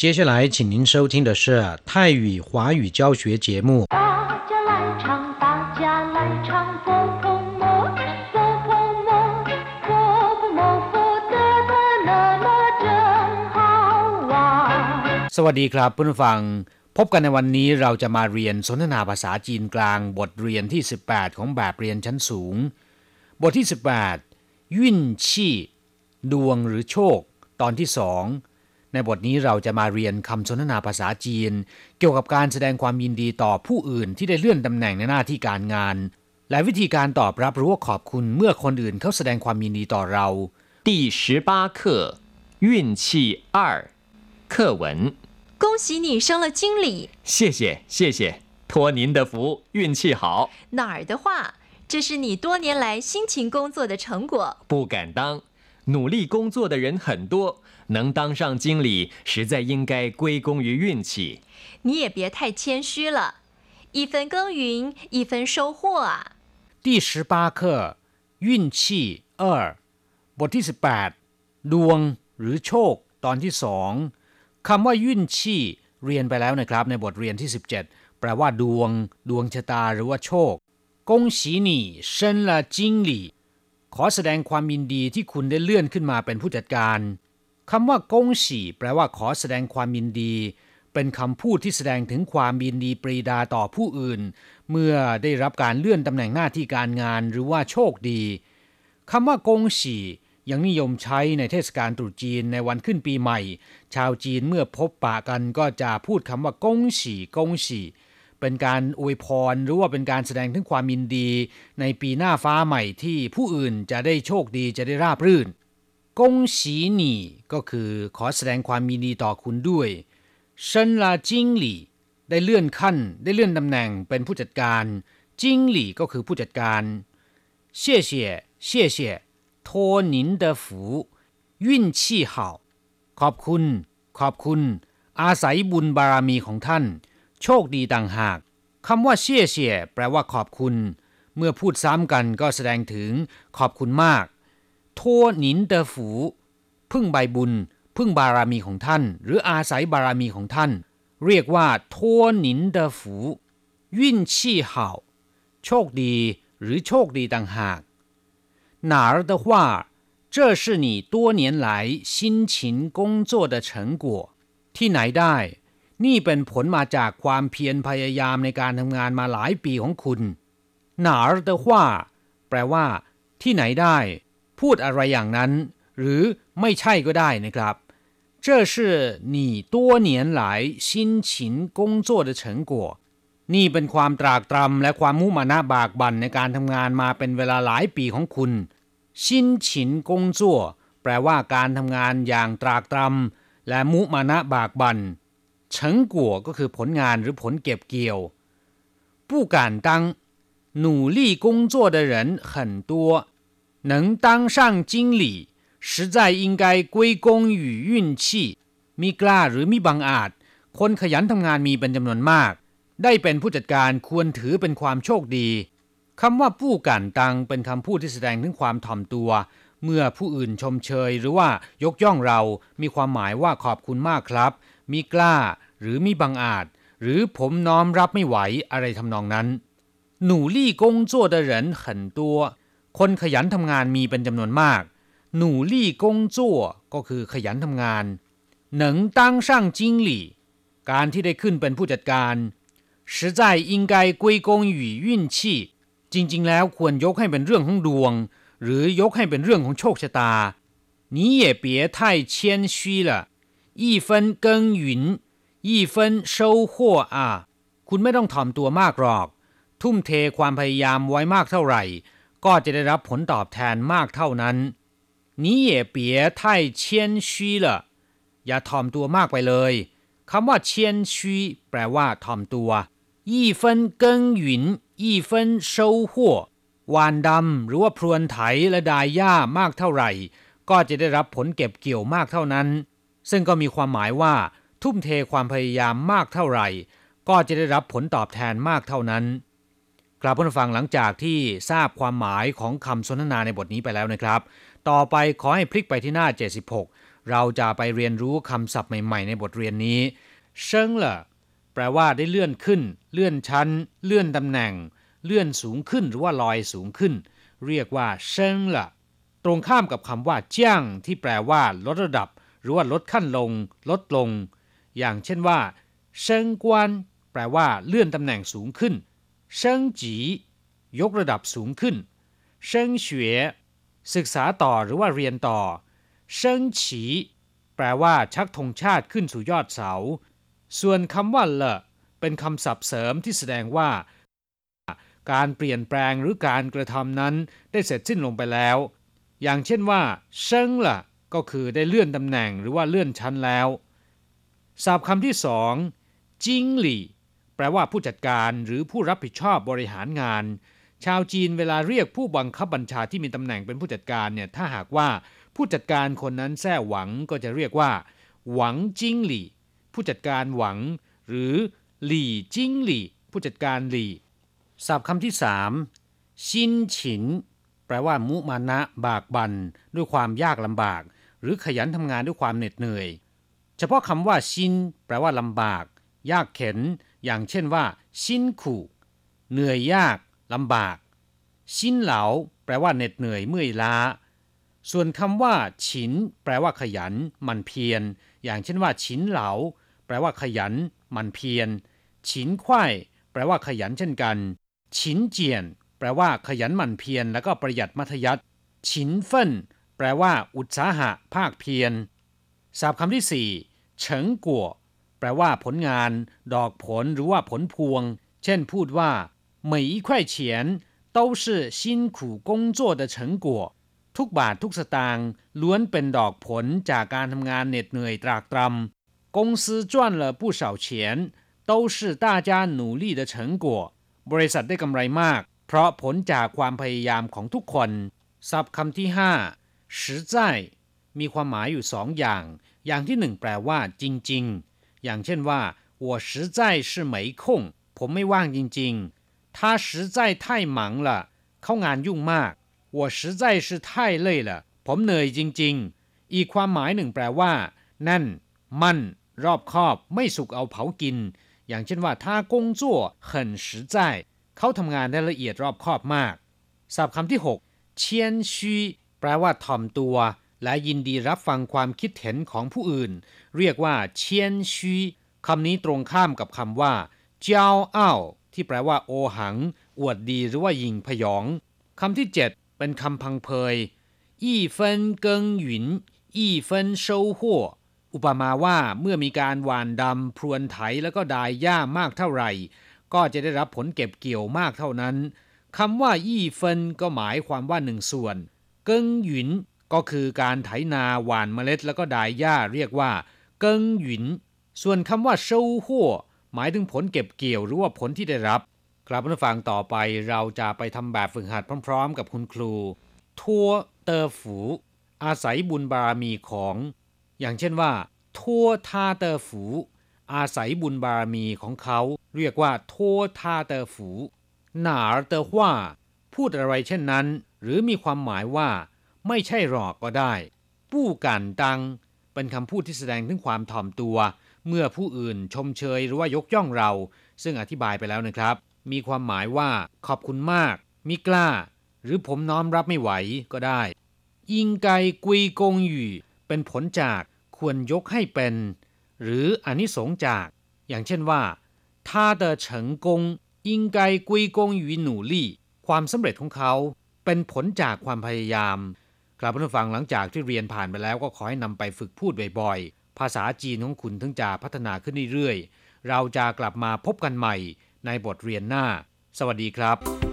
接下来，请您收听的是泰语华语教学节目。大家来唱，大家来唱，佛婆摩，佛婆摩，佛婆摩，佛得得乐乐真好玩。 สวัสดีครับเพื่อนผู้ฟัง พบกันในวันนี้เราจะมาเรียนสนทนาภาษาจีนกลางบทเรียนที่ 18 ของแบบเรียนชั้นสูง บทที่ 18 ยุ่นชี่ดวงหรือโชค ตอนที่สอง ในบทนี้เราจะมาเรียนคำสนทนาภาษาจีน เกี่ยวกับการแสดงความยินดีต่อผู้อื่นที่ได้เลื่อนตำแหน่งในหน้าที่การงาน และวิธีการตอบรับหรือว่าขอบคุณเมื่อคนอื่นเขาแสดงความยินดีต่อเรา 第十八课运气二课文。恭喜你升了经理。谢谢谢谢，托您的福，运气好。哪儿的话，这是你多年来辛勤工作的成果。不敢当，努力工作的人很多， 能当上经理，实在应该归功于运气。你也别太谦虚了，一分耕耘一分收获啊。第十八课运气二บทที่ 18 ดวงหรือโชค ตอนที่สองคำว่ายุ่นชี่เรียนไปแล้วนะครับในบทเรียนที่ 17 แปลว่าดวง ดวงชะตาหรือว่าโชคกงสีหนี่เซินละจิงหลี่ขอแสดงความยินดีที่คุณได้เลื่อนขึ้นมาเป็นผู้จัดการ คำว่ากงสีแปลว่าขอแสดงความยินดี เป็นคำพูดที่แสดงถึงความยินดีปรีดาต่อผู้อื่น เมื่อได้รับการเลื่อนตำแหน่งหน้าที่การงานหรือว่าโชคดีคำว่ากงสียังนิยมใช้ในเทศกาลตรุษจีนในวันขึ้นปีใหม่ ชาวจีนเมื่อพบปะกันก็จะพูดคำว่ากงสีกงสีเป็นการอวยพรหรือว่าเป็นการแสดงถึงความยินดี ในปีหน้าฟ้าใหม่ที่ผู้อื่นจะได้โชคดีจะได้ราบรื่น กงสีหนีก็คือขอแสดงความมีนดีต่อคุณด้วยเชิญลาจิงหลี่ได้เลื่อนขั้น ได้เลื่อนตำแหน่งเป็นผู้จัดการ จิงหลี่ก็คือผู้จัดการ谢谢谢谢托您的福运气好ขอบคุณ ขอบคุณ อาศัยบุญบารมีของท่าน โชคดีต่างหากคำว่าเชี่ยเชี่ยแปลว่าขอบคุณ เมื่อพูดซ้ำกันก็แสดงถึงขอบคุณมาก ทั่วหนินเตอฝูพึ่งใบบุญ พึ่งบารมีของท่าน หรืออาศัยบารมีของท่าน เรียกว่าทั่วหนินเตอฝูยุ่นชี่เห่าโชคดี หรือโชคดีต่างหาก哪儿的话这是你多年来辛勤工作的成果ที่ไหนได้ นี่เป็นผลมาจากความเพียรพยายามในการทำงานมาหลายปีของคุณหนาร์เดว่าแปลว่า ที่ไหนได้ พูดอะไรอย่างนั้น หรือไม่ใช่ก็ได้นะครับ这是你多年来辛勤工作的成果นี่เป็นความตรากตรำและความมุมานะบากบั่นในการทำงานมาเป็นเวลาหลายปีของคุณชินฉินกงจั่วแปลว่าการทำงานอย่างตรากตรำและมุมานะบากบั่นเฉิงกัวก็คือผลงานหรือผลเก็บเกี่ยว不敢当努力工作的人很多 能当上经理实在应该归功于运气มีกล้าหรือมีบังอาจ คนขยันทำงานมีเป็นจำนวนมาก ได้เป็นผู้จัดการควรถือเป็นความโชคดีคำว่าผู้กันตังเป็นคำพูดที่แสดงถึงความถ่อมตัว เมื่อผู้อื่นชมเชยหรือว่ายกย่องเรา มีความหมายว่าขอบคุณมากครับ มีกล้า หรือมีบังอาจ หรือผมน้อมรับไม่ไหวอะไรทำนองนั้นหนูลี่กงจั่ว的人很多 คนขยันทำงานมีเป็นจำนวนมาก หนูลี่กงจั่วก็คือขยันทำงานหนังตั้งช่างจิงหลี่ การที่ได้ขึ้นเป็นผู้จัดการ实在应该归功于运气จริง ๆ แล้วควรยกให้เป็นเรื่องของดวง หรือยกให้เป็นเรื่องของโชคชะตา你也别太谦虚了一分耕耘一分收获啊คุณไม่ต้องถ่อมตัวมากหรอก ทุ่มเทความพยายามไว้มากเท่าไหร่ ก็จะได้รับผลตอบแทนมากเท่านั้น你也别太谦虚了อย่าถ่อมตัวมากไปเลยคำว่า谦虚แปลว่าถ่อมตัว一分耕耘一分收获万วานดำหรือว่าพรวนไถและดายหญ้ามากเท่าไหร่ ก็จะได้รับผลเก็บเกี่ยวมากเท่านั้น ซึ่งก็มีความหมายว่า ทุ่มเทความพยายามมากเท่าไหร่ ก็จะได้รับผลตอบแทนมากเท่านั้น กลับผู้ฟังหลังจากที่ทราบความหมายของคำสนทนาในบทนี้ไปแล้วนะครับ ต่อไปขอให้พลิกไปที่หน้า 76 เราจะไปเรียนรู้คำศัพท์ใหม่ ๆ ในบทเรียนนี้เชิงเหรอแปลว่าได้เลื่อนขึ้น เลื่อนชั้น เลื่อนตำแหน่ง เลื่อนสูงขึ้นหรือว่าลอยสูงขึ้น เรียกว่าเชิงเหรอตรงข้ามกับคำว่าเจียงที่แปลว่าลดระดับ หรือว่าลดขั้นลง ลดลง อย่างเช่นว่าเชิงกวนแปลว่าเลื่อนตำแหน่งสูงขึ้น เชิงจียกระดับสูงขึ้น เชิงเฉวยศึกษาต่อหรือว่าเรียนต่อ เชิงฉีแปลว่าชักธงชาติขึ้นสู่ยอดเสา ส่วนคำว่าเลเป็นคำศัพท์เสริมที่แสดงว่า การเปลี่ยนแปลงหรือการกระทำนั้นได้เสร็จสิ้นลงไปแล้ว อย่างเช่นว่าเชิงละก็คือได้เลื่อนตำแหน่งหรือว่าเลื่อนชั้นแล้วศัพท์คำที่สองจิงหลี่ แปลว่าผู้จัดการหรือผู้รับผิดชอบบริหารงาน ชาวจีนเวลาเรียกผู้บังคับบัญชาที่มีตำแหน่งเป็นผู้จัดการเนี่ยถ้าหากว่าผู้จัดการคนนั้นแท้หวังก็จะเรียกว่า หวังจิงหลี่ ผู้จัดการหวัง หรือหลี่จิงหลี่ ผู้จัดการหลี่ศัพท์คำที่สามชินฉิน แปลว่า มุมานะ บากบันด้วยความยากลำบาก หรือขยันทำงานด้วยความเหน็ดเหนื่อย เฉพาะคำว่าชินแปลว่าลำบาก ยากเข็น อย่างเช่นว่า ชินขู่เหนื่อยยากลำบาก ชินเหลาแปลว่าเหน็ดเหนื่อยเมื่อยล้า ส่วนคำว่า ฉิน แปลว่าขยัน มันเพียร อย่างเช่นว่า ฉินเหลาแปลว่าขยัน มันเพียร ฉินควายแปลว่าขยันเช่นกัน ฉินเจียน แปลว่าขยันมันเพียร แล้วก็ประหยัดมัธยัติฉินเฟินแปลว่า อุตสาหะ ภาคเพียรศัพท์คำที่สี่เฉิงกัว แปลว่าผลงาน ดอกผลหรือว่าผลพวง เช่นพูดว่า每一块钱都是辛苦工作的成果ทุกบาททุกสตางค์ล้วนเป็นดอกผลจากการทำงานเหน็ดเหนื่อยตรากตรำ公司赚了不少钱都是大家努力的成果บริษัทได้กำไรมาก เพราะผลจากความพยายามของทุกคนศัพท์คำที่ห้า实在มีความหมายอยู่สองอย่าง อย่างที่หนึ่งแปลว่า จริง ๆ อย่างเช่นว่า我实在是没空ผมไม่ว่างจริงๆ他实在太忙了เขางานยุ่งมาก我实在是太累了ผมเหนื่อยจริงๆ อีกความหมายหนึ่งแปลว่า นั่น มั่น รอบคอบ ไม่สุกเอาเผากิน อย่างเช่นว่า他工作很实在เขาทำงานได้ละเอียดรอบคอบมากศัพท์คำที่6เชียนชีแปลว่าถ่อมตัว และยินดีรับฟังความคิดเห็นของผู้อื่น เรียกว่า謙虛 คำนี้ตรงข้ามกับคำว่า驕傲 ที่แปลว่า โอหัง อวดดีหรือว่ายิงพยองคำที่ 7 เป็นคำพังเพย一分耕耘一分收穫 อุปมาว่าเมื่อมีการหว่านดำพรวนไถแล้วก็ดายหญ้ามากเท่าไหร่ ก็จะได้รับผลเก็บเกี่ยวมากเท่านั้นคำว่า 一分 ก็หมายความว่าหนึ่งส่วน 耕耘 ก็คือการไถนาหว่านเมล็ดแล้วก็ดายหญ้าเรียกว่า 耕耘 ส่วนคำว่า 收穫 หมายถึงผลเก็บเกี่ยวหรือว่าผลที่ได้รับ ครับผู้ฟังต่อไปเราจะไปทำแบบฝึกหัดพร้อม ๆ กับคุณครู 托的福 อาศัยบุญบารมีของ อย่างเช่นว่า 托他的福 อาศัยบุญบารมีของเขา เรียกว่า 托他的福 หนาเตอร์ว่า พูดอะไรเช่นนั้น หรือมีความหมายว่า ไม่ใช่หรอกก็ได้ ปู้กันตัง เป็นคำพูดที่แสดงถึงความถ่อมตัว เมื่อผู้อื่นชมเชยหรือว่ายกย่องเรา ซึ่งอธิบายไปแล้วนะครับมีความหมายว่า ขอบคุณมากมิกล้า หรือผมน้อมรับไม่ไหวก็ได้ยิงไกกุยกงหยู่เป็นผลจากควรยกให้เป็น หรืออนิสงจาก อย่างเช่นว่า他的成功应该归功于努力ความสำเร็จของเขาเป็นผลจากความพยายาม ครับผู้ฟังหลังจากที่เรียนผ่านไปแล้วก็ขอให้นำไปฝึกพูดบ่อยๆ ภาษาจีนของคุณถึงจะพัฒนาขึ้นเรื่อยๆ เราจะกลับมาพบกันใหม่ในบทเรียนหน้า สวัสดีครับ